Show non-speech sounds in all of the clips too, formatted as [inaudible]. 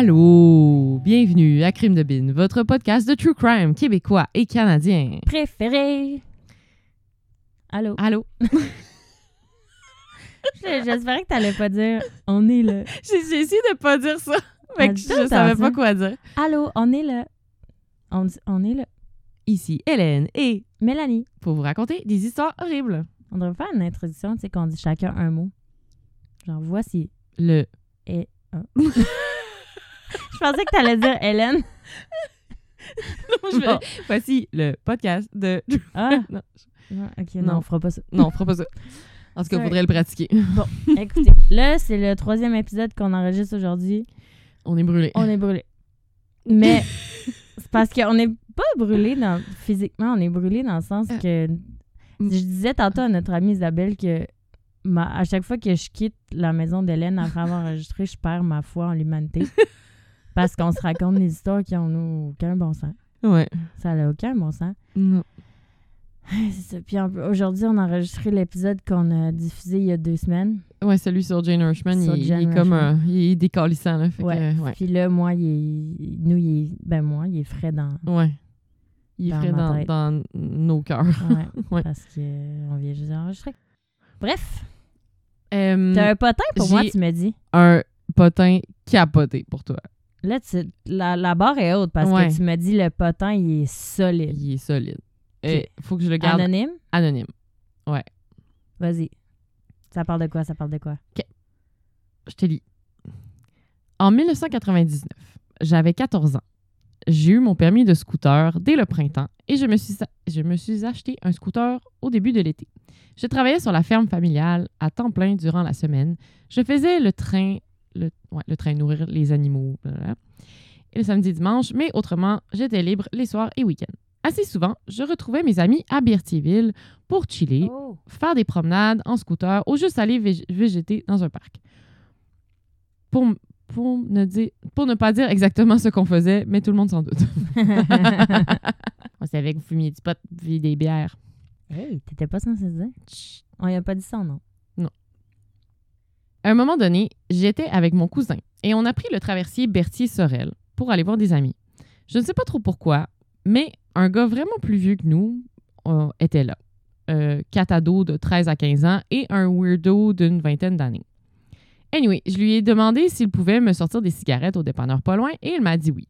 Allô, bienvenue à Crime de Bin, votre podcast de true crime québécois et canadien. Préféré. Allô? Allô, [laughs] J'espérais que t'allais pas dire on est là. [laughs] j'ai essayé de pas dire ça, mais que je savais pas quoi dire. Allô, on est là. On, on est là. Ici Hélène et Mélanie, pour vous raconter des histoires horribles. on devrait faire une introduction, tu sais, qu'on dit chacun un mot. Genre, voici. Le [laughs] Je pensais que t'allais dire Hélène. [laughs] Je vais- Bon. Voici le podcast de. Ah, [laughs] non, non, ok, Non. non, on fera pas ça. non, on fera pas ça. En tout cas, il faudrait le pratiquer. [laughs] Écoutez, là, c'est le troisième épisode qu'on enregistre aujourd'hui. On est brûlé. On est brûlé. Mais c'est parce qu'on n'est pas brûlé dans, physiquement, on est brûlé dans le sens que. Je disais tantôt à notre amie Isabelle que ma- à chaque fois que je quitte la maison d'Hélène après avoir enregistré, je perds ma foi en l'humanité. Parce qu'on se raconte des histoires qui n'ont aucun bon sens. Ouais. Ça n'a aucun bon sens. Non. C'est ça. Puis aujourd'hui, on a enregistré l'épisode qu'on a diffusé il y a deux semaines. Ouais, celui sur Jane Hirschman, Sur il, est comme. Euh, il est décalissant, là. Fait Ouais. que, ouais. Puis là, moi, il est, nous, il est, ben moi, il est frais dans. Ouais. Il est Dans frais dans, nos cœurs. Ouais, [laughs] Ouais. Parce qu'on vient juste d'enregistrer. Bref, Euh, t'as un potin pour moi, tu me dis. un potin capoté pour toi. Là, tu- la, la barre est haute parce Ouais. que tu me dis le potin, il est solide. Il est solide. Ok. Il faut que je le garde Anonyme? anonyme. Vas-y. Ça parle de quoi? Ça parle de quoi? Je te lis. En 1999, j'avais 14 ans. J'ai eu mon permis de scooter dès le printemps et je me suis, je me suis acheté un scooter au début de l'été. Je travaillais sur la ferme familiale à temps plein durant la semaine. Je faisais le train, le, ouais, le train nourrir les animaux, blablabla, et le samedi et dimanche, mais autrement, j'étais libre les soirs et week-ends. Assez souvent, je retrouvais mes amis à Berthierville pour chiller, Oh! faire des promenades en scooter ou juste aller vég- végéter dans un parc. Pour, pour, ne dire, pour ne pas dire exactement ce qu'on faisait, mais tout le monde s'en doute. [laughs] On savait que vous fumiez du pot, buviez des bières. hey, t'étais pas censé dire? Chut. On y a pas dit ça, non? À un moment donné, j'étais avec mon cousin et on a pris le traversier Berthier-Sorel pour aller voir des amis. Je ne sais pas trop pourquoi, mais un gars vraiment plus vieux que nous euh, était là. Euh, quatre de 13 à 15 ans et un weirdo d'une vingtaine d'années. Anyway, je lui ai demandé s'il pouvait me sortir des cigarettes au dépanneur pas loin et il m'a dit oui.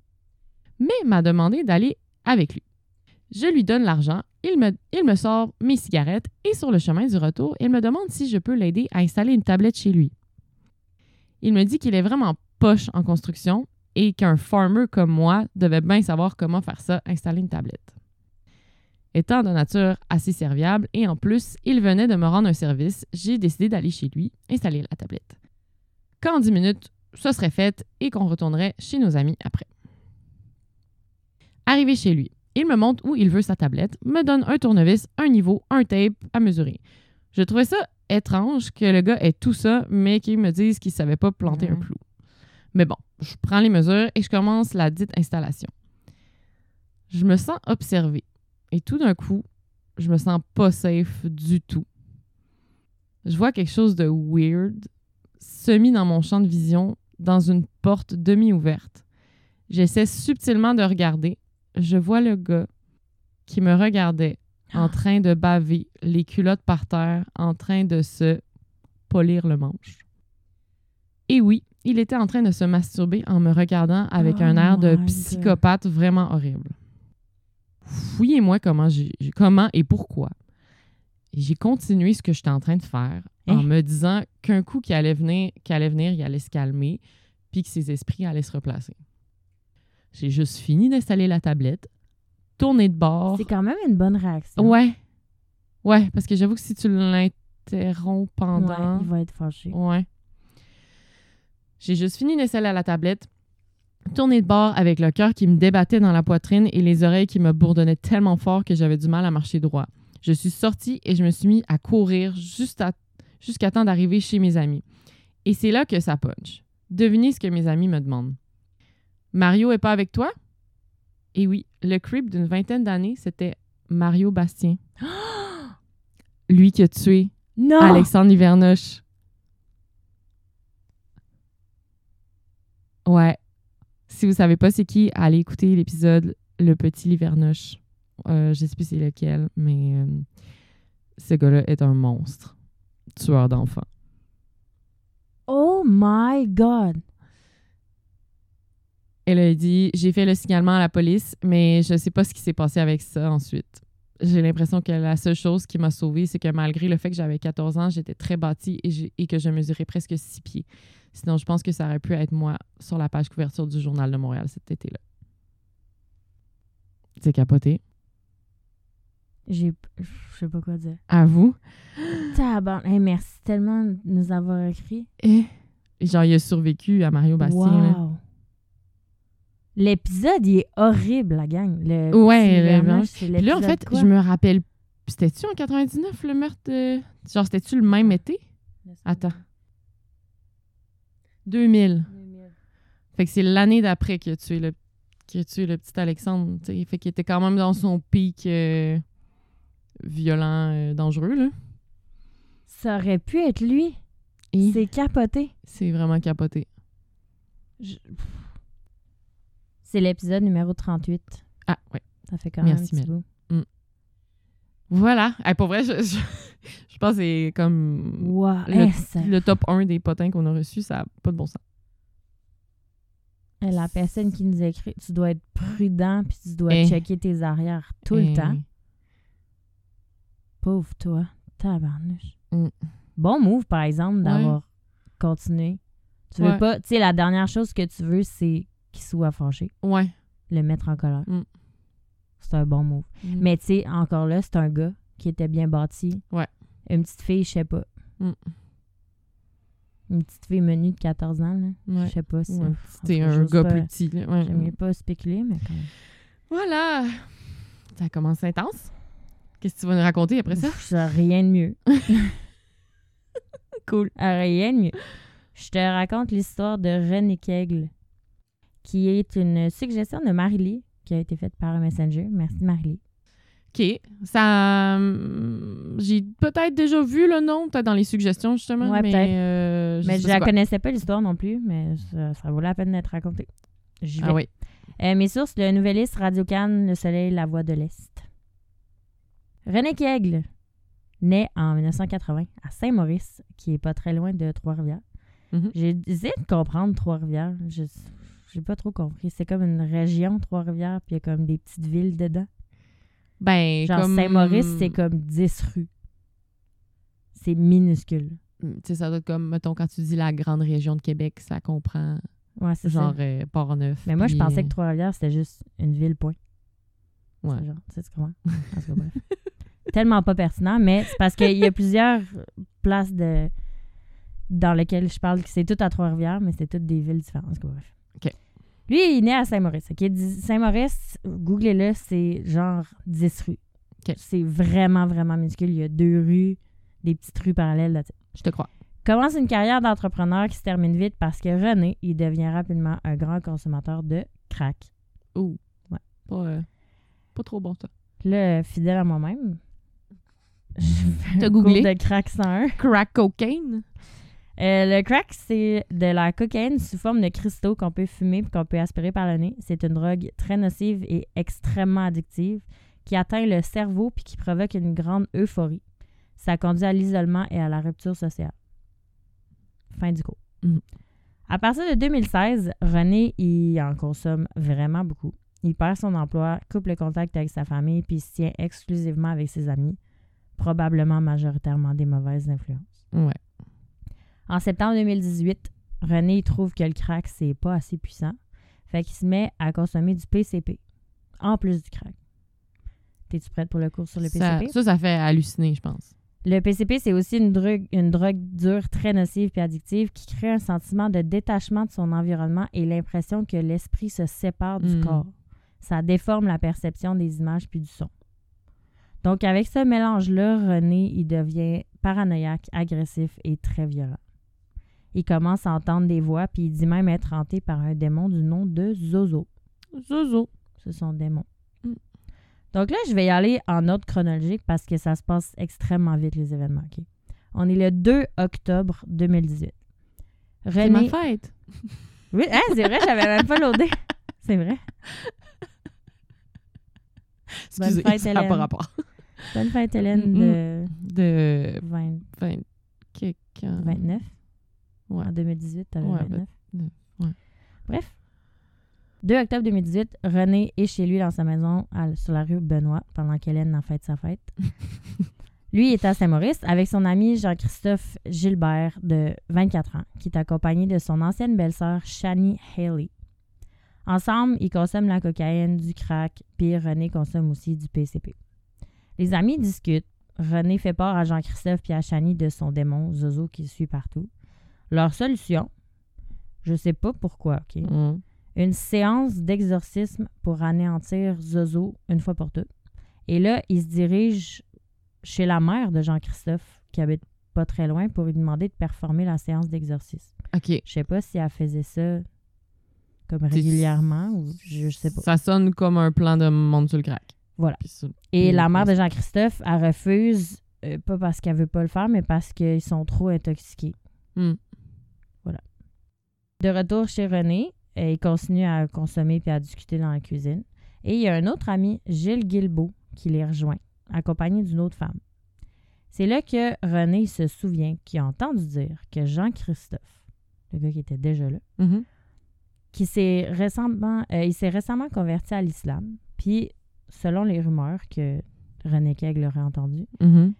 Mais m'a demandé d'aller avec lui. Je lui donne l'argent, il me sort mes cigarettes et sur le chemin du retour, il me demande si je peux l'aider à installer une tablette chez lui. Il me dit qu'il est vraiment poche en construction et qu'un farmer comme moi devait bien savoir comment faire ça, installer une tablette. Étant de nature assez serviable et en plus, il venait de me rendre un service, j'ai décidé d'aller chez lui installer la tablette. Qu'en 10 minutes, ce serait fait et qu'on retournerait chez nos amis après. Arrivé chez lui, il me montre où il veut sa tablette, me donne un tournevis, un niveau, un tape à mesurer. Je trouvais ça étrange que le gars ait tout ça, mais qu'il me dise qu'il savait pas planter un Ouais. clou. Mais bon, je prends les mesures et je commence la dite installation. Je me sens observée. Et tout d'un coup, je me sens pas safe du tout. Je vois quelque chose de weird, semi dans mon champ de vision, dans une porte demi-ouverte. J'essaie subtilement de regarder. Je vois le gars qui me regardait en train de baver, les culottes par terre, en train de se polir le manche. Et oui, il était en train de se masturber en me regardant avec Oh un air de God. psychopathe vraiment horrible. Fouillez-moi comment, j'ai- comment et pourquoi? J'ai continué ce que j'étais en train de faire en Hein? me disant qu'un coup qui allait venir, qui allait venir, il allait se calmer, puis que ses esprits allaient se replacer. J'ai juste fini d'installer la tablette, tourné de bord. C'est quand même une bonne réaction. Ouais. Ouais, parce que j'avoue que si tu l'interromps Ouais, pendant. il va être fâché. Ouais. J'ai juste fini d'installer la tablette, tourné de bord avec le cœur qui me débattait dans la poitrine et les oreilles qui me bourdonnaient tellement fort que j'avais du mal à marcher droit. Je suis sortie et je me suis mis à courir juste à- jusqu'à temps d'arriver chez mes amis. Et c'est là que ça punch. Devinez ce que mes amis me demandent. Mario est pas avec toi? Et oui, le creep d'une vingtaine d'années, c'était Mario Bastien. [gasps] Lui qui a tué Non! Alexandre Livernoche. Ouais. Si vous savez pas c'est qui, allez écouter l'épisode Le Petit Livernoche. Euh, je sais plus c'est lequel, mais euh, ce gars-là est un monstre. Tueur d'enfants. Oh my God! Elle a dit J'ai fait le signalement à la police, mais je sais pas ce qui s'est passé avec ça ensuite. J'ai l'impression que la seule chose qui m'a sauvée, c'est que malgré le fait que j'avais 14 ans, j'étais très bâtie et, que je mesurais presque 6 pieds. Sinon, je pense que ça aurait pu être moi sur la page couverture du Journal de Montréal cet été-là. C'est capoté. J'ai. Je sais pas quoi dire. À vous. [gasps] Tabarn. Hey, merci tellement de nous avoir écrit. Et genre, il a survécu à Mario Bastien. là. L'épisode, il est horrible, la gang. Le Ouais, le là, en fait, quoi? je me rappelle. C'était-tu en 99 le meurtre de. Genre, c'était-tu le même été? Attends. 2000. Fait que c'est l'année d'après qu'il a tué le, qu'il a tué le petit Alexandre. tu sais. Fait qu'il était quand même dans son pic euh, violent, euh, dangereux. Là. Ça aurait pu être lui. Et? C'est capoté. c'est vraiment capoté. Je- C'est l'épisode numéro 38. Ah, ouais. Ça fait quand Merci, même un petit bout. Voilà. Hey, pour vrai, je, je, je pense que c'est comme Wow! Le- hey, ça- le top 1 des potins qu'on a reçus. Ça n'a pas de bon sens. La personne qui nous écrit, tu dois être prudent puis tu dois Eh. checker tes arrières tout le temps. Pauvre toi. Tabarnouche. Mm. Bon move, par exemple, d'avoir continué. Tu veux Ouais. pas... Tu sais, la dernière chose que tu veux, c'est qu'il soit fâché. Ouais. Le mettre en colère. Mm. C'est un bon move. Mm. Mais tu sais, encore là, c'est un gars qui était bien bâti. Ouais. Une petite fille, je sais pas. Mm. Une petite fille menue de 14 ans, là. Ouais. Je sais pas si... Ouais. C'était un gars pas- plus petit. Ouais. J'aime mieux pas spéculer, mais quand même. Voilà. Ça commence intense. Qu'est-ce que tu vas nous raconter après ça? Ça, rien de mieux. [laughs] Cool. Rien de mieux. Je te raconte l'histoire de René Kegle, qui est une suggestion de Marie-Lee, qui a été faite par Messenger. Merci Marie-Lee. OK. Ça. hum, J'ai peut-être déjà vu le nom, peut-être dans les suggestions, justement. Ouais, mais peut-être. euh, je mais je la connaissais pas l'histoire non plus, mais ça, ça vaut la peine d'être racontée. J'y vais. Ah oui. Euh, mes sources, le Nouvelliste, Radio Cannes, Le Soleil, La Voix de l'Est. René Kegle naît en 1980 à Saint-Maurice, qui est pas très loin de Trois-Rivières. Mhm. J'ai essayé de comprendre Trois-Rivières. Je j'ai pas trop compris. C'est comme une région, Trois-Rivières, puis il y a comme des petites villes dedans. Ben, Genre comme... Saint-Maurice, c'est comme 10 rues. C'est minuscule. Tu sais, ça doit être comme, mettons, quand tu dis la grande région de Québec, ça comprend Ouais, c'est genre ça. euh, Port-Neuf. Mais moi, je pensais euh, que Trois-Rivières, c'était juste une ville, point. Ouais. Genre, tu sais, tu comprends? En tout cas, bref. [laughs] Tellement pas pertinent, mais c'est parce qu'il y a plusieurs places de dans lesquelles je parle c'est tout à Trois-Rivières, mais c'est toutes des villes différentes. En tout cas, bref. OK. Lui, il est né à Saint-Maurice. ok? Dix- Saint-Maurice, googlez-le, c'est genre 10 rues. C'est vraiment, vraiment minuscule. Il y a deux rues, des petites rues parallèles là Je te crois. Commence une carrière d'entrepreneur qui se termine vite parce que René, il devient rapidement un grand consommateur de crack. Ouh. Ouais. Pas, euh, pas trop bon, ça. Là, fidèle à moi-même, je fais un googlé? de crack 101. Crack cocaine? Euh, le crack, c'est de la cocaïne sous forme de cristaux qu'on peut fumer et qu'on peut aspirer par le nez. C'est une drogue très nocive et extrêmement addictive qui atteint le cerveau puis qui provoque une grande euphorie. Ça conduit à l'isolement et à la rupture sociale. Fin du cours. Mhm. À partir de 2016, René, il en consomme vraiment beaucoup. Il perd son emploi, coupe le contact avec sa famille puis se tient exclusivement avec ses amis, probablement majoritairement des mauvaises influences. Ouais. En septembre 2018, René trouve que le crack, c'est pas assez puissant. Fait qu'il se met à consommer du PCP, en plus du crack. T'es-tu prête pour le cours sur le PCP? ça, ça fait halluciner, je pense. Le PCP, c'est aussi une drogue, une drogue dure, très nocive et addictive qui crée un sentiment de détachement de son environnement et l'impression que l'esprit se sépare du Mm. corps. Ça déforme la perception des images puis du son. Donc, avec ce mélange-là, René, il devient paranoïaque, agressif et très violent. Il commence à entendre des voix, puis il dit même être hanté par un démon du nom de Zozo. Zozo. C'est son démon. Mm. Donc là, je vais y aller en ordre chronologique parce que ça se passe extrêmement vite, les événements. On est le 2 octobre 2018. C'est ma René, fête. [laughs] Oui, hein, c'est vrai, j'avais même pas loadé. [laughs] C'est vrai. Bonne Excusez, fête, ça n'a pas Hélène. rapport. Bonne fête, Hélène, de De 20 20 quelqu'un. 29. Ouais. En 2018, t'avais Ouais, 29. ben, ouais. Bref. 2 octobre 2018, René est chez lui dans sa maison à- sur la rue Benoît pendant qu'Hélène en fête sa fête. [laughs] lui est à Saint-Maurice avec son ami Jean-Christophe Gilbert de 24 ans qui est accompagné de son ancienne belle-sœur Shani Haley. Ensemble, ils consomment la cocaïne, du crack, puis René consomme aussi du PCP. Les amis discutent. René fait part à Jean-Christophe et à Shani de son démon Zozo qui le suit partout. Leur solution, je sais pas pourquoi, OK? Mm. Une séance d'exorcisme pour anéantir Zozo une fois pour toutes. Et là, il se dirige chez la mère de Jean-Christophe, qui habite pas très loin, pour lui demander de performer la séance d'exorcisme. OK. Je sais pas si elle faisait ça comme régulièrement ou je, je sais pas. Ça sonne comme un plan de monde sur le crack. Voilà. Et la mère de Jean-Christophe, elle refuse, euh, pas parce qu'elle veut pas le faire, mais parce qu'ils sont trop intoxiqués. Mm. De retour chez René, euh, il continue à consommer puis à discuter dans la cuisine. Et il y a un autre ami, Gilles Guilbeault, qui les rejoint, accompagné d'une autre femme. C'est là que René se souvient qu'il a entendu dire que Jean-Christophe, le gars qui était déjà là, Mhm. qui s'est récemment, euh, il s'est récemment converti à l'islam. Puis, selon les rumeurs que René Keg l'aurait entendu, Mhm.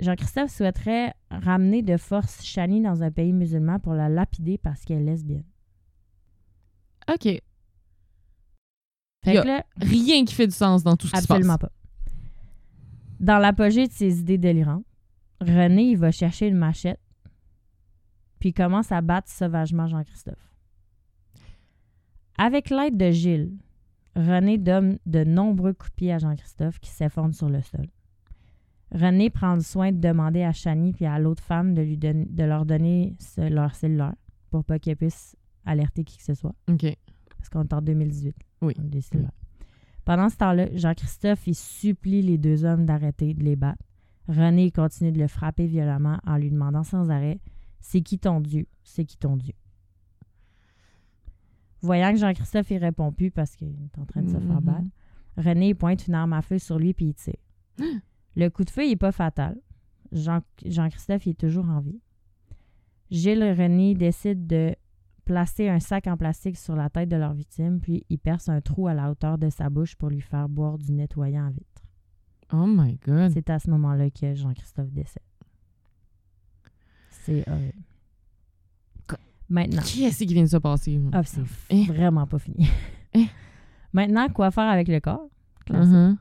Jean-Christophe souhaiterait ramener de force Shani dans un pays musulman pour la lapider parce qu'elle est lesbienne. OK. Fait Y a- que là, Rien qui fait du sens dans tout ce qui se absolument passe. pas. Dans l'apogée de ses idées délirantes, René, il va chercher une machette, puis il commence à battre sauvagement Jean-Christophe. Avec l'aide de Gilles, René donne de nombreux coups de pied à Jean-Christophe qui s'effondre sur le sol. René prend le soin de demander à Chani puis à l'autre femme de, lui de leur donner ce- leur cellulaire pour pas qu'elle puisse alerter qui que ce soit. OK. Parce qu'on est en 2018. Oui. Des cellulaires. Pendant ce temps-là, Jean-Christophe, il supplie les deux hommes d'arrêter de les battre. René continue de le frapper violemment en lui demandant sans arrêt C'est qui ton Dieu? C'est qui ton Dieu Voyant que Jean-Christophe, il répond plus parce qu'il est en train de se faire Mhm. battre, René pointe une arme à feu sur lui puis il tire. [gasps] Le coup de feu, n'est pas fatal. Jean- Jean-Christophe, il est toujours en vie. Gilles et René décident de placer un sac en plastique sur la tête de leur victime, puis il perce un trou à la hauteur de sa bouche pour lui faire boire du nettoyant à vitre. Oh my God. C'est à ce moment-là que Jean-Christophe décède. C'est horrible. Maintenant. Qui est-ce qui vient de se passer? Ah, c'est Eh. vraiment pas fini. Eh. Maintenant, quoi faire avec le corps? Mhm.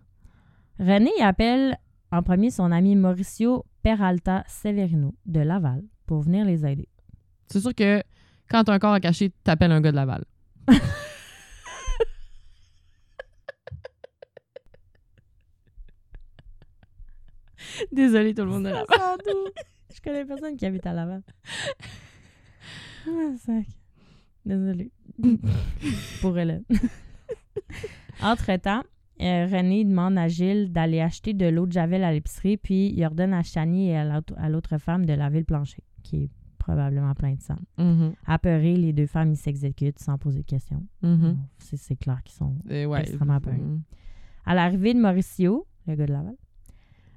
René appelle en premier son ami Mauricio Peralta Severino de Laval pour venir les aider. C'est sûr que quand t'as un corps à cacher, t'appelles un gars de Laval. [laughs] Désolée tout le monde de Laval. [laughs] Je connais personne qui habite à Laval. Ah, sac. Désolée. [laughs] Pour Hélène. Entre-temps, euh, René demande à Gilles d'aller acheter de l'eau de Javel à l'épicerie, puis il ordonne à Chani et à l'autre- femme de laver le plancher, qui est probablement plein de sang. Mhm. Apeurés, les deux femmes, ils s'exécutent sans poser de questions. Mhm. C'est c'est clair qu'ils sont ouais. Extrêmement peur. Mhm. À l'arrivée de Mauricio, le gars de Laval,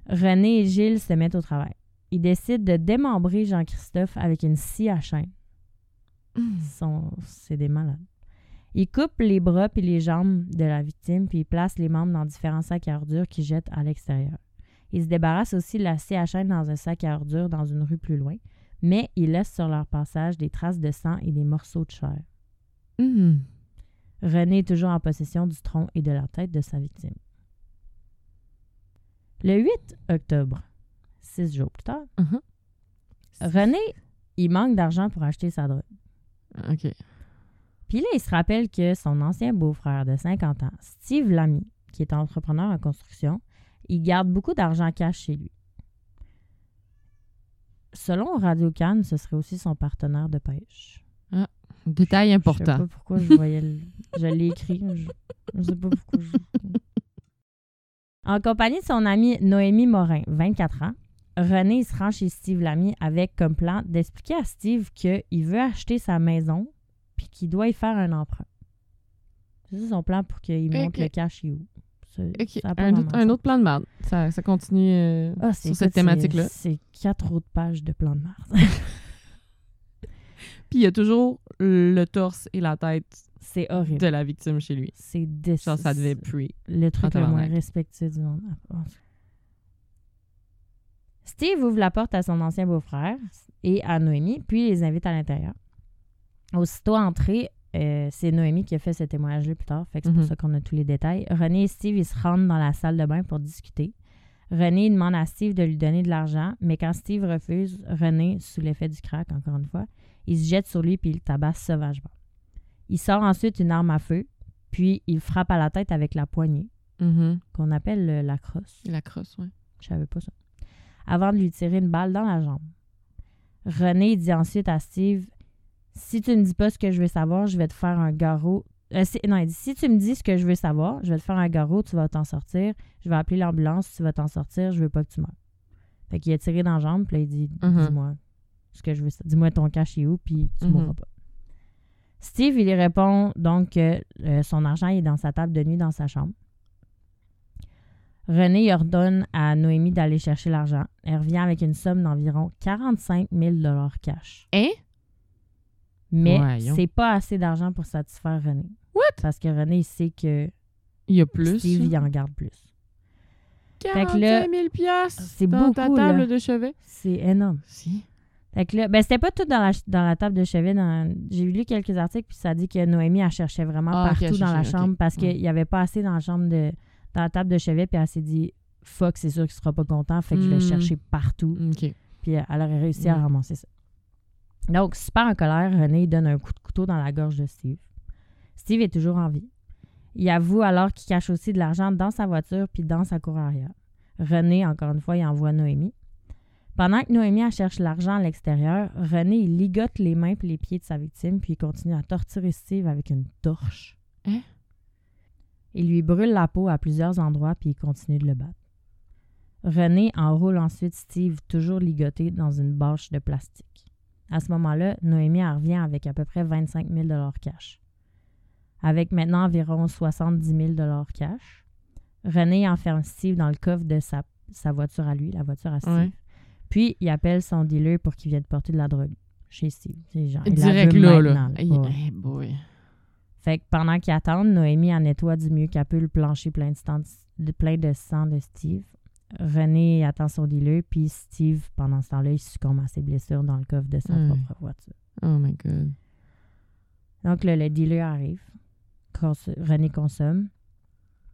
René et Gilles se mettent au travail. Ils décident de démembrer Jean-Christophe avec une scie à chaîne. Sont- C'est des malades. Ils coupent les bras et les jambes de la victime, puis ils placent les membres dans différents sacs à ordures qu'ils jettent à l'extérieur. Ils se débarrassent aussi de la scie à chaîne dans un sac à ordures dans une rue plus loin, mais ils laissent sur leur passage des traces de sang et des morceaux de chair. Mhm. René est toujours en possession du tronc et de la tête de sa victime. Le 8 octobre, six jours plus tard, Mhm. René, il manque d'argent pour acheter sa drogue. OK. Puis là, il se rappelle que son ancien beau-frère de 50 ans, Steve Lamy, qui est entrepreneur en construction, il garde beaucoup d'argent cash chez lui. Selon Radio Cannes, ce serait aussi son partenaire de pêche. Détail Je sais important. pas pourquoi je voyais le... Je l'ai écrit. Je... je sais pas pourquoi. je- En compagnie de son amie Noémie Morin, 24 ans, René se rend chez Steve Lamy avec comme plan d'expliquer à Steve qu'il veut acheter sa maison puis qu'il doit y faire un emprunt. C'est ça son plan pour qu'il montre Ok. le cash et où. Un, autre, un sens. autre plan de merde. Ça, ça continue euh, Ah, sur cette écoute, thématique-là. C'est quatre autres pages de plan de merde. [laughs] Puis il y a toujours le torse et la tête c'est horrible. de la victime chez lui. C'est dé- Genre, ça devait puer. le truc le moins respectueux du monde. Steve ouvre la porte à son ancien beau-frère et à Noémie, puis les invite à l'intérieur. Aussitôt entré, euh, c'est Noémie qui a fait ce témoignage-là plus tard, fait que c'est Mhm. pour ça qu'on a tous les détails. René et Steve, ils se rendent dans la salle de bain pour discuter. René demande à Steve de lui donner de l'argent, mais quand Steve refuse, René, sous l'effet du crack, encore une fois, il se jette sur lui puis il le tabasse sauvagement. Il sort ensuite une arme à feu, puis il frappe à la tête avec la poignée, Mhm. qu'on appelle euh, la crosse. La crosse, ouais. Je savais pas ça. Avant de lui tirer une balle dans la jambe. René dit ensuite à Steve Si tu me dis pas ce que je veux savoir, je vais te faire un garrot. Euh, si- non, dit Si tu me dis ce que je veux savoir, je vais te faire un garrot, tu vas t'en sortir. Je vais appeler l'ambulance, tu vas t'en sortir, je veux pas que tu meurs. Fait qu'il a tiré dans la jambe, puis il dit Mhm. Dis-moi ce que je veux Dis-moi ton cash est où, puis tu Mhm. mourras pas. Steve, il lui répond donc que euh, son argent est dans sa table de nuit dans sa chambre. René il ordonne à Noémie d'aller chercher l'argent. Elle revient avec une somme d'environ 45 000 cash. Hein? Mais Voyons. c'est pas assez d'argent pour satisfaire René. What? Parce que René, il sait que Il y a plus. Steve, il en garde plus. que 45 là, 000 piastres c'est dans ta beaucoup, table là. de chevet. C'est énorme. Si. Fait que là, ben c'était pas tout dans la, dans la table de chevet. dans- J'ai lu quelques articles, puis ça dit que Noémie, elle cherchait vraiment Ah, partout dans la chambre parce qu'il n'y avait pas assez dans la chambre de dans la table de chevet, puis elle s'est dit fuck, c'est sûr qu'il sera pas content, fait que je vais Hmm. chercher partout. OK. Puis elle aurait réussi à Mm. ramasser ça. Donc, super en colère, René donne un coup de couteau dans la gorge de Steve. Steve est toujours en vie. Il avoue alors qu'il cache aussi de l'argent dans sa voiture puis dans sa cour arrière. René, encore une fois, il envoie Noémie. Pendant que Noémie elle cherche l'argent à l'extérieur, René il ligote les mains et les pieds de sa victime puis il continue à torturer Steve avec une torche. Hein? Il lui brûle la peau à plusieurs endroits puis il continue de le battre. René enroule ensuite Steve toujours ligoté dans une bâche de plastique. À ce moment-là, Noémie en revient avec à peu près 25 000 cash. Avec maintenant environ 70 000 cash, René enferme Steve dans le coffre de sa, sa voiture à lui, la voiture à Steve. Ouais. Puis, il appelle son dealer pour qu'il vienne porter de la drogue chez Steve. Genre, Direct là, là. Hey, boy. Fait que pendant qu'ils attendent, Noémie en nettoie du mieux qu'elle peut le plancher de, plein de sang de Steve. René attend son dealer, puis Steve, pendant ce temps-là, il succombe à ses blessures dans le coffre de sa Hmm. propre voiture. Oh my God. Donc là, le dealer arrive. Cons- René consomme.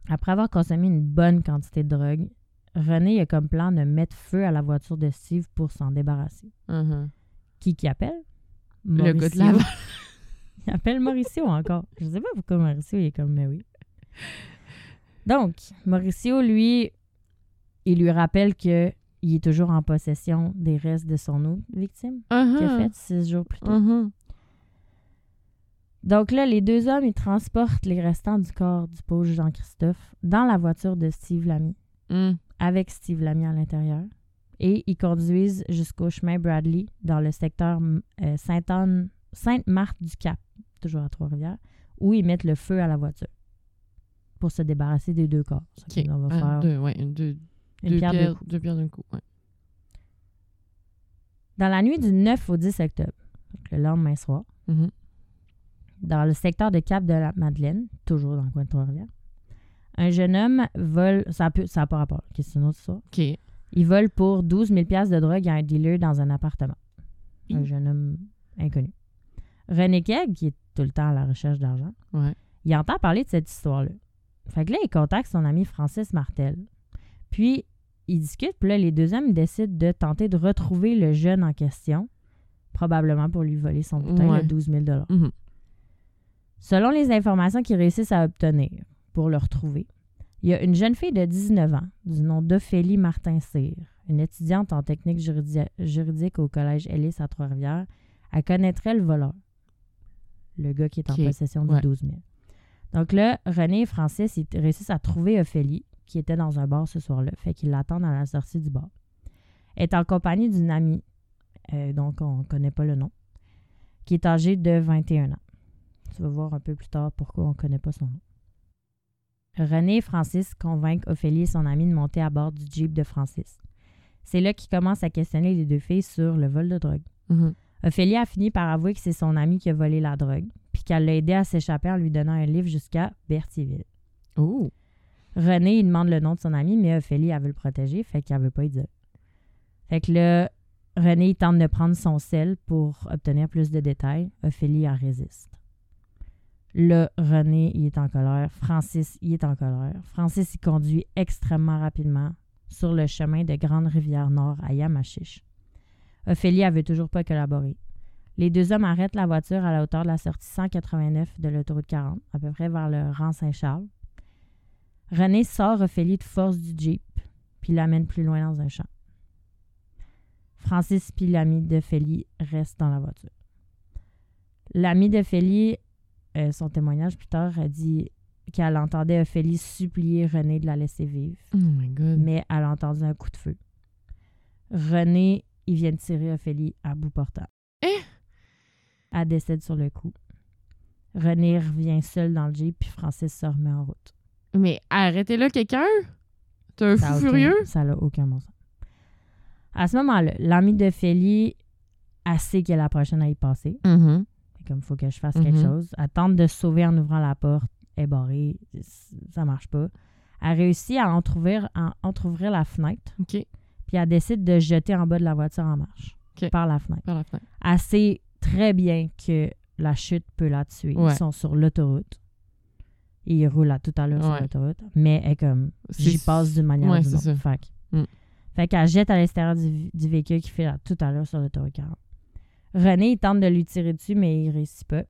Après avoir consommé une bonne quantité de drogue, René a comme plan de mettre feu à la voiture de Steve pour s'en débarrasser. Uh-huh. Qui qui appelle? Le gars de. Laval. [laughs] Il appelle Mauricio encore. Je sais pas pourquoi Mauricio il est comme, mais oui. [laughs] Donc, Mauricio, lui, il lui rappelle que il est toujours en possession des restes de son autre victime qu'il a Uh-huh. fait six jours plus tôt. Uh-huh. Donc là, les deux hommes, ils transportent les restants du corps du pauvre Jean-Christophe dans la voiture de Steve Lamy, Mm. avec Steve Lamy à l'intérieur. Et ils conduisent jusqu'au chemin Bradley dans le secteur euh, Sainte-Marthe-du-Cap, toujours à Trois-Rivières, où ils mettent le feu à la voiture pour se débarrasser des deux corps. Qu'on va Un, faire deux, ouais, une- deux, deux pierre deux pierres, coups. deux pierres d'un coup. Ouais. Dans la nuit du 9 au 10 octobre, donc le lendemain soir, Mhm. dans le secteur de Cap de la Madeleine, toujours dans le coin de Trois-Rivières, un jeune homme vole, ça n'a ça a pas rapport, ok, c'est une autre histoire. OK. Il vole pour 12 000 de drogue à un dealer dans un appartement. Un jeune homme inconnu. René Kegg, qui est tout le temps à la recherche d'argent, Ouais. il entend parler de cette histoire-là. Fait que là, il contacte son ami Francis Martel. Puis, ils discutent, puis là, les deux hommes décident de tenter de retrouver le jeune en question, probablement pour lui voler son butin Ouais. de 12 000 Mhm. Selon les informations qu'ils réussissent à obtenir pour le retrouver, il y a une jeune fille de 19 ans, du nom d'Ophélie Martin-Cyr, une étudiante en technique juridi- juridique au collège Ellis à Trois-Rivières. Elle connaîtrait le voleur, le gars qui est en possession du ouais. 12 000. Donc là, René et Francis ils réussissent à trouver Ophélie, qui était dans un bar ce soir-là, fait qu'ils l'attendent à la sortie du bar. Elle est en compagnie d'une amie, euh, donc on ne connaît pas le nom, qui est âgée de 21 ans. Tu vas voir un peu plus tard pourquoi on ne connaît pas son nom. René et Francis convainquent Ophélie et son ami de monter à bord du Jeep de Francis. C'est là qu'ils commencent à questionner les deux filles sur le vol de drogue. Mhm. Ophélie a fini par avouer que c'est son ami qui a volé la drogue, puis qu'elle l'a aidé à s'échapper en lui donnant un livre jusqu'à Berthierville. Oh. René, il demande le nom de son ami, mais Ophélie, elle veut le protéger, fait qu'elle veut pas y dire. Fait que là, René, il tente de prendre son sel pour obtenir plus de détails. Ophélie, elle résiste. Là, René, il est en colère. Francis, il est en colère. Francis, il conduit extrêmement rapidement sur le chemin de Grande Rivière Nord à Yamachiche. Ophélie, elle toujours pas collaborer. Les deux hommes arrêtent la voiture à la hauteur de la sortie 189 de l'autoroute 40, à peu près vers le rang Saint-Charles. René sort Ophélie de force du Jeep, puis l'amène plus loin dans un champ. Francis puis l'ami d'Ophélie restent dans la voiture. L'ami d'Ophélie, euh, son témoignage plus tard, a dit qu'elle entendait Ophélie supplier René de la laisser vivre, Oh my God. mais elle a entendu un coup de feu. René, il vient de tirer Ophélie à bout portant. Eh? Elle décède sur le coup. René revient seul dans le Jeep, puis Francis se remet en route. Mais arrêtez-là, quelqu'un! T'es un fou furieux? Ça n'a aucun bon sens. À ce moment-là, l'ami d'Ophélie, elle sait qu'elle est la prochaine à y passer. Mhm. Fait comme il faut que je fasse quelque Mhm. chose. Elle tente de se sauver en ouvrant la porte. Elle est barrée. Ça marche pas. Elle réussit à entrouvrir, à entrouvrir la fenêtre. OK. Puis elle décide de se jeter en bas de la voiture en marche. Par la fenêtre. Par la fenêtre. Elle sait très bien que la chute peut la tuer. Ouais. Ils sont sur l'autoroute. Et ils roulent à toute à l'heure sur l'autoroute. Mais elle comme j'y passe d'une manière Ouais, ou d'une autre. Fait, Mm. fait qu'elle jette à l'extérieur du, du véhicule qui fait à tout à l'heure sur l'autoroute 40. René, il tente de lui tirer dessus, mais il réussit pas.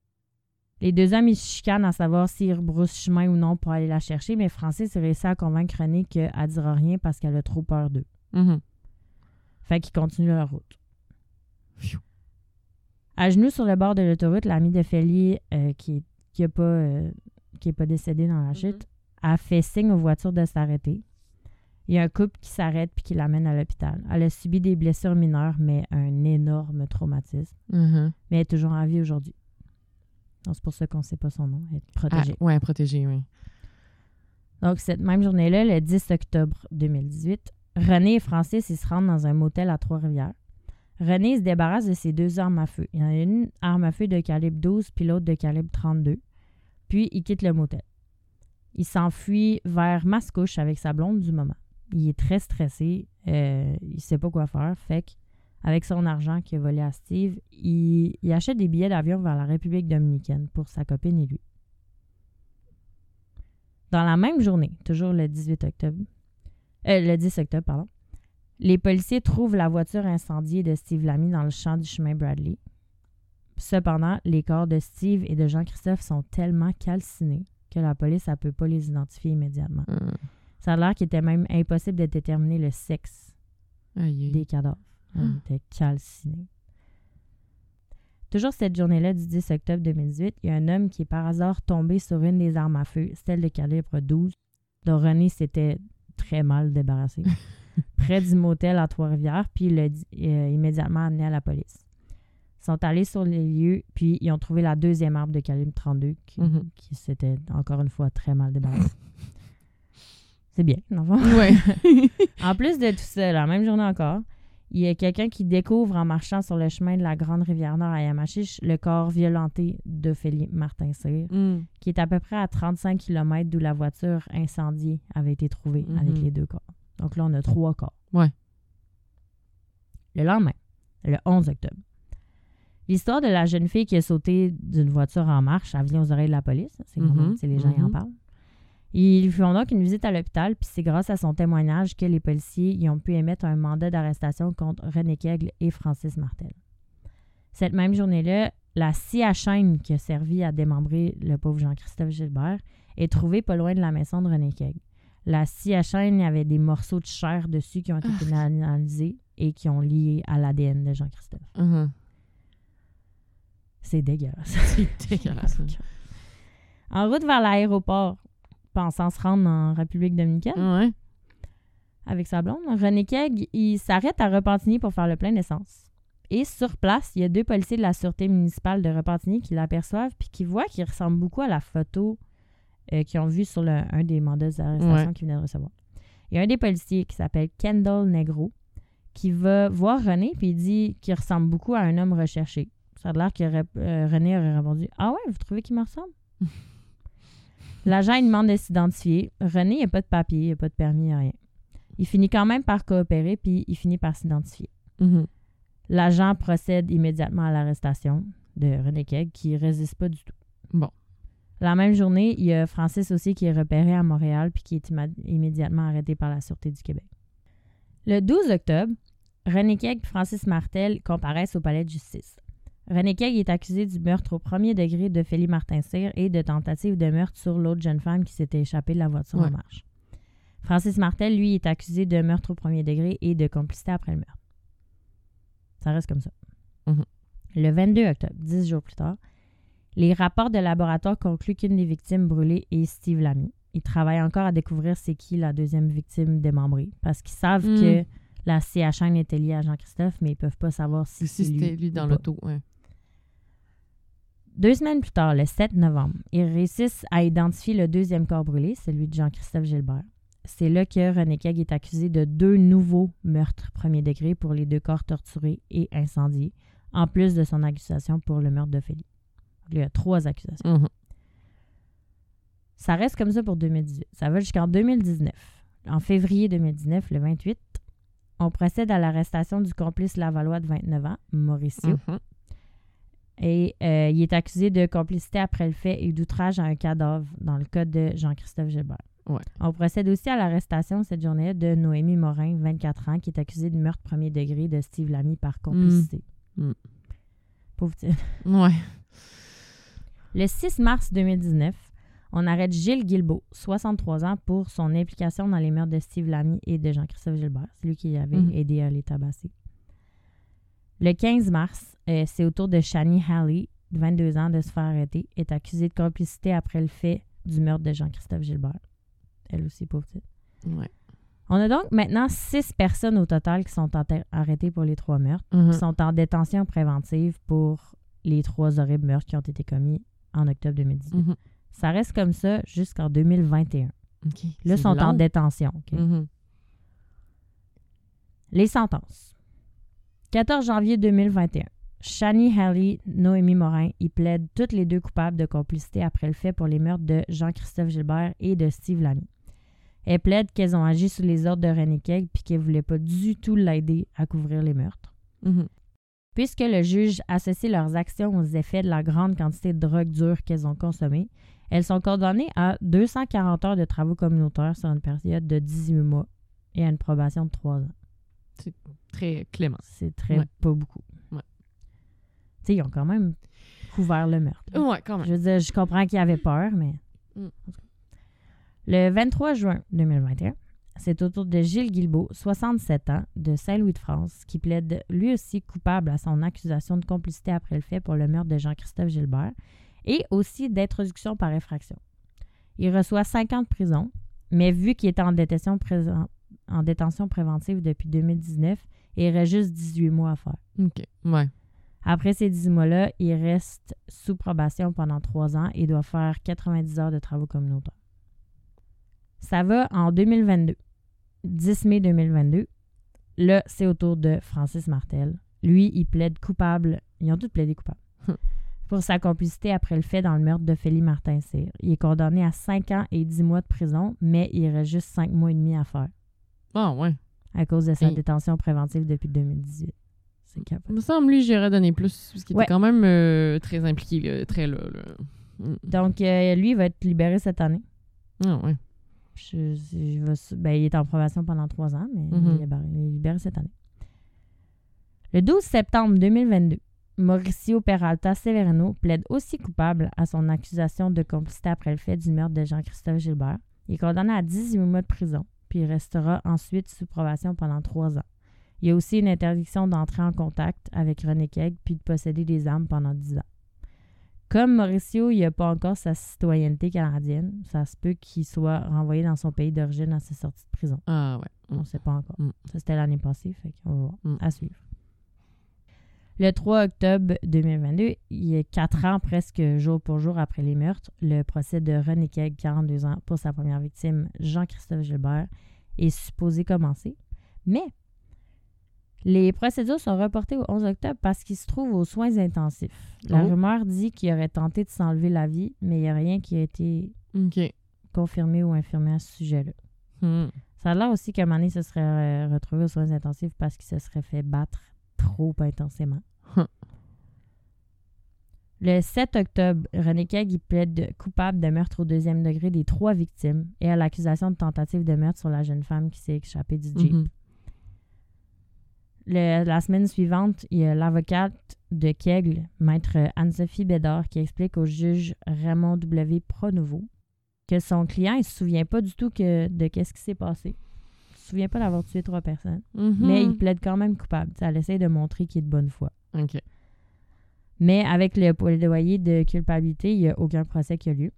Les deux hommes, ils se chicanent à savoir s'ils rebroussent chemin ou non pour aller la chercher, mais Francis réussit à convaincre René qu'elle ne dira rien parce qu'elle a trop peur d'eux. Mhm. Fait qu'ils continuent leur route. Pfiou. À genoux sur le bord de l'autoroute, l'ami de Félie, euh, qui qui a pas, euh, qui est pas décédé dans la chute, a fait signe aux voitures de s'arrêter. Il y a un couple qui s'arrête puis qui l'amène à l'hôpital. Elle a subi des blessures mineures, mais un énorme traumatisme. Mhm. Mais elle est toujours en vie aujourd'hui. Donc, c'est pour ça qu'on ne sait pas son nom. Elle est Ah, protégée. ouais, protégé, oui. Donc, cette même journée-là, le 10 octobre 2018, René et Francis ils se rendent dans un motel à Trois-Rivières. René se débarrasse de ses deux armes à feu. Il y en a une arme à feu de calibre 12 puis l'autre de calibre 32. Puis, il quitte le motel. Il s'enfuit vers Mascouche avec sa blonde du moment. Il est très stressé. euh, il sait pas quoi faire. Fait avec son argent qu'il a volé à Steve, il, il achète des billets d'avion vers la République dominicaine pour sa copine et lui. Dans la même journée, toujours le 18 octobre, euh, le 10 octobre, pardon, les policiers trouvent la voiture incendiée de Steve Lamy dans le champ du chemin Bradley. Cependant, les corps de Steve et de Jean-Christophe sont tellement calcinés que la police ne peut pas les identifier immédiatement. Mhm. Ça a l'air qu'il était même impossible de déterminer le sexe Aïe, des cadavres. Ah. On était calcinés. Toujours cette journée-là du 10 octobre 2018, il y a un homme qui est par hasard tombé sur une des armes à feu, celle de calibre 12, dont René s'était très mal débarrassé, [laughs] près du motel à Trois-Rivières, puis il l'a dit- euh, immédiatement amené à la police. Sont allés sur les lieux, puis ils ont trouvé la deuxième arme de calibre 32 qui, Mhm. qui s'était encore une fois très mal débarrassée. [laughs] C'est bien, non? Ouais. [laughs] En plus de tout ça, la même journée encore, il y a quelqu'un qui découvre en marchant sur le chemin de la Grande Rivière Nord à Yamachiche le corps violenté d'Ophélie Martin-Cyr, Mm. qui est à peu près à 35 km d'où la voiture incendiée avait été trouvée Mhm. avec les deux corps. Donc là, on a trois corps. Ouais. Le lendemain, le 11 octobre, l'histoire de la jeune fille qui a sauté d'une voiture en marche, elle vient aux oreilles de la police. C'est Mhm. les gens y en Mhm. parlent. Ils lui font donc une visite à l'hôpital, puis c'est grâce à son témoignage que les policiers y ont pu émettre un mandat d'arrestation contre René Kegle et Francis Martel. Cette même journée-là, la scie à chaîne qui a servi à démembrer le pauvre Jean-Christophe Gilbert est trouvée pas loin de la maison de René Kegle. La scie à chaîne, il y avait des morceaux de chair dessus qui ont été Ah. analysés et qui ont lié à l'ADN de Jean-Christophe. Mhm. C'est dégueulasse. [laughs] C'est dégueulasse. [laughs] En route vers l'aéroport, pensant se rendre en République dominicaine, Ouais. avec sa blonde. René Keg, il s'arrête à Repentigny pour faire le plein d'essence. Et sur place, il y a deux policiers de la Sûreté municipale de Repentigny qui l'aperçoivent puis qui voient qu'il ressemble beaucoup à la photo euh, qu'ils ont vue sur le- un des mandats d'arrestation Ouais. qu'ils venaient de recevoir. Il y a un des policiers qui s'appelle Kendall Negro qui va voir René puis il dit qu'il ressemble beaucoup à un homme recherché. Ça a l'air que euh, René aurait répondu Ah ouais, vous trouvez qu'il me ressemble L'agent il demande de s'identifier. René, il n'a pas de papier, il n'a pas de permis, il a rien. Il finit quand même par coopérer puis il finit par s'identifier. Mhm. L'agent procède immédiatement à l'arrestation de René Kegg, qui résiste pas du tout. Bon. La même journée, il y a Francis aussi qui est repéré à Montréal puis qui est immédiatement arrêté par la Sûreté du Québec. Le 12 octobre, René Kegg et Francis Martel comparaissent au palais de justice. René Kegg est accusé du meurtre au premier degré de Félix Martin-Cyr et de tentative de meurtre sur l'autre jeune femme qui s'était échappée de la voiture en marche. Francis Martel, lui, est accusé de meurtre au premier degré et de complicité après le meurtre. Ça reste comme ça. Mhm. Le 22 octobre, dix jours plus tard, les rapports de laboratoire concluent qu'une des victimes brûlées est Steve Lamy. Ils travaillent encore à découvrir c'est qui la deuxième victime démembrée parce qu'ils savent Mm. que la CHN était liée à Jean-Christophe, mais ils peuvent pas savoir si, Si c'est c'était lui dans l'auto, ouais. Deux semaines plus tard, le 7 novembre, ils réussissent à identifier le deuxième corps brûlé, celui de Jean-Christophe Gilbert. C'est là que René Kegg est accusé de deux nouveaux meurtres premier degré pour les deux corps torturés et incendiés, en plus de son accusation pour le meurtre d'Ophélie. Il y a trois accusations. Mhm. Ça reste comme ça pour 2018. Ça va jusqu'en 2019. En février 2019, le 28, on procède à l'arrestation du complice Lavallois de 29 ans, Mauricio. Mhm. Et euh, il est accusé de complicité après le fait et d'outrage à un cadavre dans le cas de Jean-Christophe Gilbert. Ouais. On procède aussi à l'arrestation cette journée de Noémie Morin, 24 ans, qui est accusée de meurtre premier degré de Steve Lamy par complicité. Mm. Pauvre petite. Ouais. Le 6 mars 2019, on arrête Gilles Guilbeault, 63 ans, pour son implication dans les meurtres de Steve Lamy et de Jean-Christophe Gilbert. C'est lui qui avait Mhm. aidé à les tabasser. Le 15 mars, euh, c'est au tour de Shani Halley, 22 ans, de se faire arrêter, est accusée de complicité après le fait du meurtre de Jean-Christophe Gilbert. Elle aussi, pauvre petite. Ouais. On a donc maintenant six personnes au total qui sont arrêtées pour les trois meurtres, qui sont en détention préventive pour les trois horribles meurtres qui ont été commis en octobre 2018. Mhm. Ça reste comme ça jusqu'en 2021. OK. Là, ils sont en détention. Mhm. Les sentences. 14 janvier 2021. Shani Halley, Noémie Morin, ils plaident toutes les deux coupables de complicité après le fait pour les meurtres de Jean-Christophe Gilbert et de Steve Lamy. Elles plaident qu'elles ont agi sous les ordres de René Kegg puis qu'elles ne voulaient pas du tout l'aider à couvrir les meurtres. Mhm. Puisque le juge associe leurs actions aux effets de la grande quantité de drogue dure qu'elles ont consommée, elles sont condamnées à 240 heures de travaux communautaires sur une période de 18 mois et à une probation de 3 ans. Très clément. C'est très Ouais. pas beaucoup. Ouais. Tu sais, ils ont quand même couvert le meurtre. là. Ouais, quand même. Je veux dire, je comprends qu'ils avaient peur, mais. Mm. Le 23 juin 2021, c'est au tour de Gilles Guilbeault, 67 ans, de Saint-Louis-de-France, qui plaide lui aussi coupable à son accusation de complicité après le fait pour le meurtre de Jean-Christophe Gilbert et aussi d'introduction par effraction. Il reçoit 5 ans de prison, mais vu qu'il était en détention, présent- en détention préventive depuis 2019, il reste juste 18 mois à faire. OK. Ouais. Après ces 10 mois-là, il reste sous probation pendant 3 ans et doit faire 90 heures de travaux communautaires. Ça va en 2022. 10 mai 2022. Là, c'est au tour de Francis Martel. Lui, il plaide coupable. Ils ont tous plaidé coupable. [laughs] Pour sa complicité après le fait dans le meurtre de Félix Martin-Cyr. Il est condamné à 5 ans et 10 mois de prison, mais il reste juste 5 mois et demi à faire Ah, ouais. à cause de sa détention préventive depuis 2018. C'est capable. Il me semble, lui, j'aurais donné plus, parce qu'il Ouais. était quand même euh, très impliqué, très là. là. Mm. Donc, euh, lui, il va être libéré cette année. Ah, ouais. Je- je vais su- ben, il est en probation pendant trois ans, mais il, Mhm. est libéré, il est libéré cette année. Le 12 septembre 2022, Mauricio Peralta Severino plaide aussi coupable à son accusation de complicité après le fait du meurtre de Jean-Christophe Gilbert. Il est condamné à 18 mois de prison, puis il restera ensuite sous probation pendant trois ans. Il y a aussi une interdiction d'entrer en contact avec René Kegg puis de posséder des armes pendant 10 ans. Comme Mauricio, il n'a pas encore sa citoyenneté canadienne, ça se peut qu'il soit renvoyé dans son pays d'origine à sa sortie de prison. Ah, ouais. On ne sait pas encore. Mm. Ça, c'était l'année passée, fait qu'on va voir. Mm. À suivre. Le 3 octobre 2022, il y a quatre ans presque jour pour jour après les meurtres, le procès de René Kegg, 42 ans, pour sa première victime, Jean-Christophe Gilbert, est supposé commencer. Mais les procédures sont reportées au 11 octobre parce qu'il se trouve aux soins intensifs. La Oh. rumeur dit qu'il aurait tenté de s'enlever la vie, mais il n'y a rien qui a été confirmé ou infirmé à ce sujet-là. Hmm. Ça a l'air aussi moment donné, se serait euh, retrouvé aux soins intensifs parce qu'il se serait fait battre trop intensément. Le 7 octobre, René Kegg il plaide coupable de meurtre au deuxième degré des trois victimes et à l'accusation de tentative de meurtre sur la jeune femme qui s'est échappée du Jeep. Mhm. Le- la semaine suivante, il y a l'avocate de Kegel, maître Anne-Sophie Bédard, qui explique au juge Raymond W. Pronovo que son client ne se souvient pas du tout que, de qu'est-ce qui s'est passé. Il se souvient pas d'avoir tué trois personnes. Mhm. Mais il plaide quand même coupable. Elle essaie de montrer qu'il est de bonne foi. OK. Mais avec le plaidoyer de culpabilité, il n'y a aucun procès qui a lieu.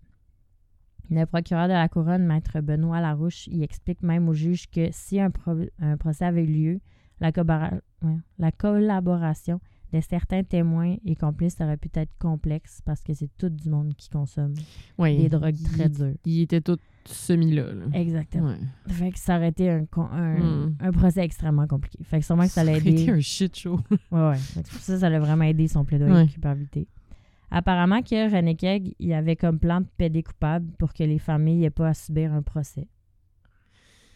Le procureur de la couronne, maître Benoît Larouche, il explique même au juge que si un, pro- un procès avait eu lieu, la collaboration de certains témoins et complices aurait pu être complexe parce que c'est tout du monde qui consomme des drogues très dures. Il était tout semi-là. là. Exactement. Ouais. Fait que ça aurait été un, con- un, Hmm. un procès extrêmement compliqué. Fait que sûrement que ça l'a aurait aidé. été un shit show. Ouais, ouais. Fait que pour ça, ça l'a vraiment aidé son plaidoyer Ouais. de culpabilité. Apparemment que René Kegg, il avait comme plan de plaider coupable pour que les familles n'aient pas à subir un procès.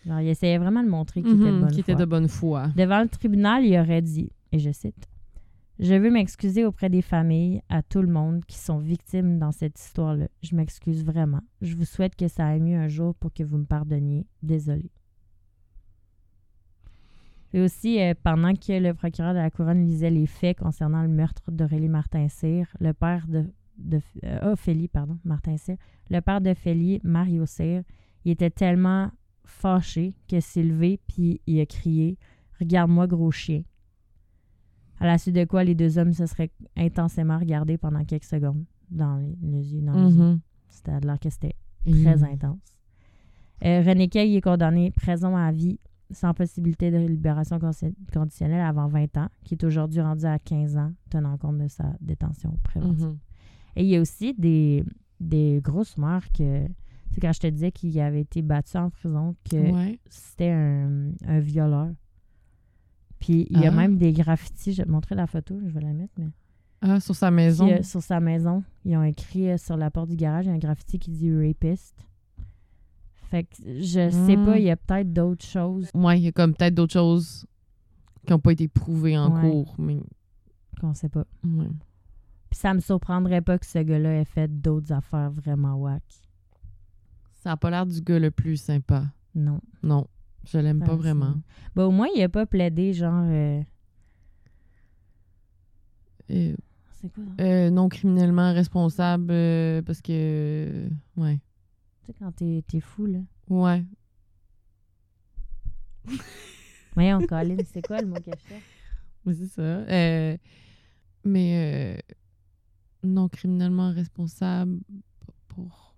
Genre, il essayait vraiment de montrer qu'il était de Mhm, foi. était de bonne foi. Devant le tribunal, il aurait dit, et je cite, Je veux m'excuser auprès des familles, à tout le monde qui sont victimes dans cette histoire-là. Je m'excuse vraiment. Je vous souhaite que ça aille mieux un jour pour que vous me pardonniez. Désolé. Et aussi, euh, pendant que le procureur de la Couronne lisait les faits concernant le meurtre d'Aurélie Martin-Cyr, le père de, de euh, pardon, Martin-Cyr, le père d'Ophélie, Mario Cyr, il était tellement fâché qu'il s'est levé puis il a crié Regarde-moi, gros chien. À la suite de quoi, les deux hommes se seraient intensément regardés pendant quelques secondes dans les, les yeux. Dans les yeux. Mhm. C'était l'air que c'était très intense. Euh, René Kay est condamné prison à vie sans possibilité de libération conditionnelle avant 20 ans, qui est aujourd'hui rendu à 15 ans, tenant compte de sa détention préventive. Mhm. Et il y a aussi des, des grosses rumeurs que, tu sais, quand je te disais qu'il avait été battu en prison, que Ouais. c'était un, un violeur. Puis il y a Ah. même des graffitis, je vais te montrer la photo, je vais la mettre, mais Ah, sur sa maison. puis, euh, sur sa maison, ils ont écrit euh, sur la porte du garage, il y a un graffiti qui dit rapiste. Fait que je sais Hmm. pas, il y a peut-être d'autres choses Ouais, il y a comme peut-être d'autres choses qui n'ont pas été prouvées en Ouais. cours, mais qu'on sait pas. ouais. Puis ça me surprendrait pas que ce gars-là ait fait d'autres affaires vraiment whack. ça a pas l'air du gars le plus sympa. Non. Non, je l'aime pas Ah, vraiment. Ben, au moins, il a pas plaidé genre. euh, Euh, C'est quoi ça? euh, non criminellement responsable parce que ouais, Tu sais, quand t'es t'es fou, là. ouais. [laughs] Voyons, Colin, c'est quoi le mot cherche? Oui, c'est ça. Mais non criminellement responsable pour.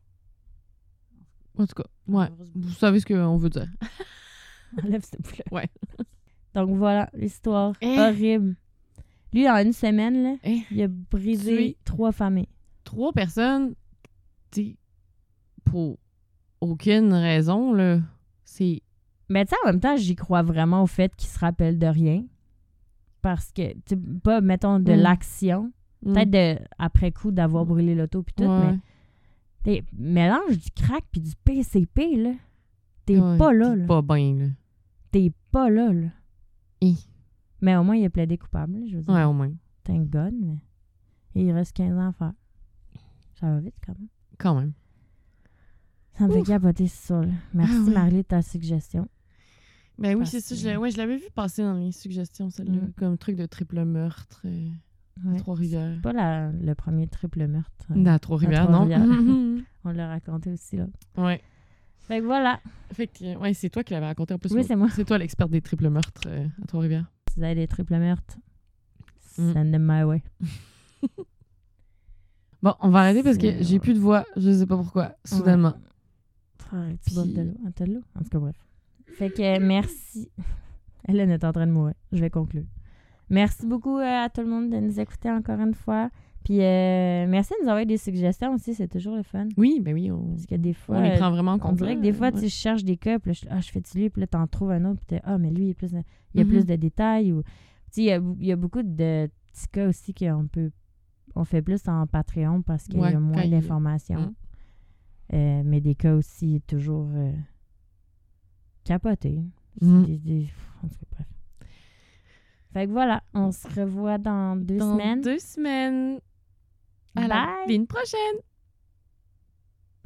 En tout cas, ouais. Vous savez ce qu'on veut dire. [laughs] [laughs] Enlève ce bout-là. Ouais. [laughs] Donc voilà, l'histoire Eh. horrible. Lui, en une semaine, là, Eh. il a brisé trois familles. Trois personnes, tu pour aucune raison, là, c'est. Mais tu sais, en même temps, j'y crois vraiment au fait qu'il se rappelle de rien. Parce que, tu pas, mettons, de Mm. l'action. Peut-être de, après coup d'avoir brûlé l'auto puis tout, Ouais. mais t'es mélange du crack puis du PCP, là. T'es Ouais, pas là, t'es là. Pas bien, là. T'es pas là, là. Hi. Mais au moins, il a plaidé coupable, je veux dire. Ouais, au moins. Thank God, mais il reste 15 ans à faire. Ça va vite, quand même. Quand même. Ça me fait Ouf. capoter, c'est ça, là. Merci, Ah ouais. Marie, de ta suggestion. Ben oui, c'est ça. Je ouais, l'avais vu passer dans les suggestions, celle-là. Mm. Comme truc de triple meurtre euh, Ouais. Trois-Rivières. Pas la- le premier triple meurtre. euh, Dans Trois-Rivières, non? Trois-Rivières. [laughs] On l'a raconté aussi, là. ouais. Fait que voilà. Fait que, ouais, c'est toi qui l'avais raconté en plus. Oui, c'est moi. C'est toi l'experte des triples meurtres euh, à Trois-Rivières. Si vous avez des triples meurtres, Mm. send them my way. [laughs] Bon, on va arrêter parce que C'est- j'ai plus de voix. Je sais pas pourquoi. Soudainement. De Puis-. Un tas de l'eau. En tout cas, bref. Fait que merci. [laughs] Hélène est en train de mourir. Je vais conclure. Merci beaucoup euh, à tout le monde de nous écouter encore une fois. Puis euh, merci de nous envoyer des suggestions aussi, c'est toujours le fun. Oui, ben oui, on, Parce que des fois, on les prend vraiment en on dirait que des fois, Ouais. tu je cherche des cas, puis là, je, ah, je fais-tu lui, puis là, t'en trouves un autre, puis ah, mais lui, il, plus il y a Mhm. plus de détails. Ou, tu sais, il y a, il y a beaucoup de petits cas aussi qu'on peut, on fait plus en Patreon parce qu'il y a moins il- d'informations. Mhm. Euh, mais des cas aussi toujours euh, capotés. Des- des- en tout cas, bref. Fait que voilà, on se revoit dans deux Dans semaines. deux semaines. À la Bye! prochaine.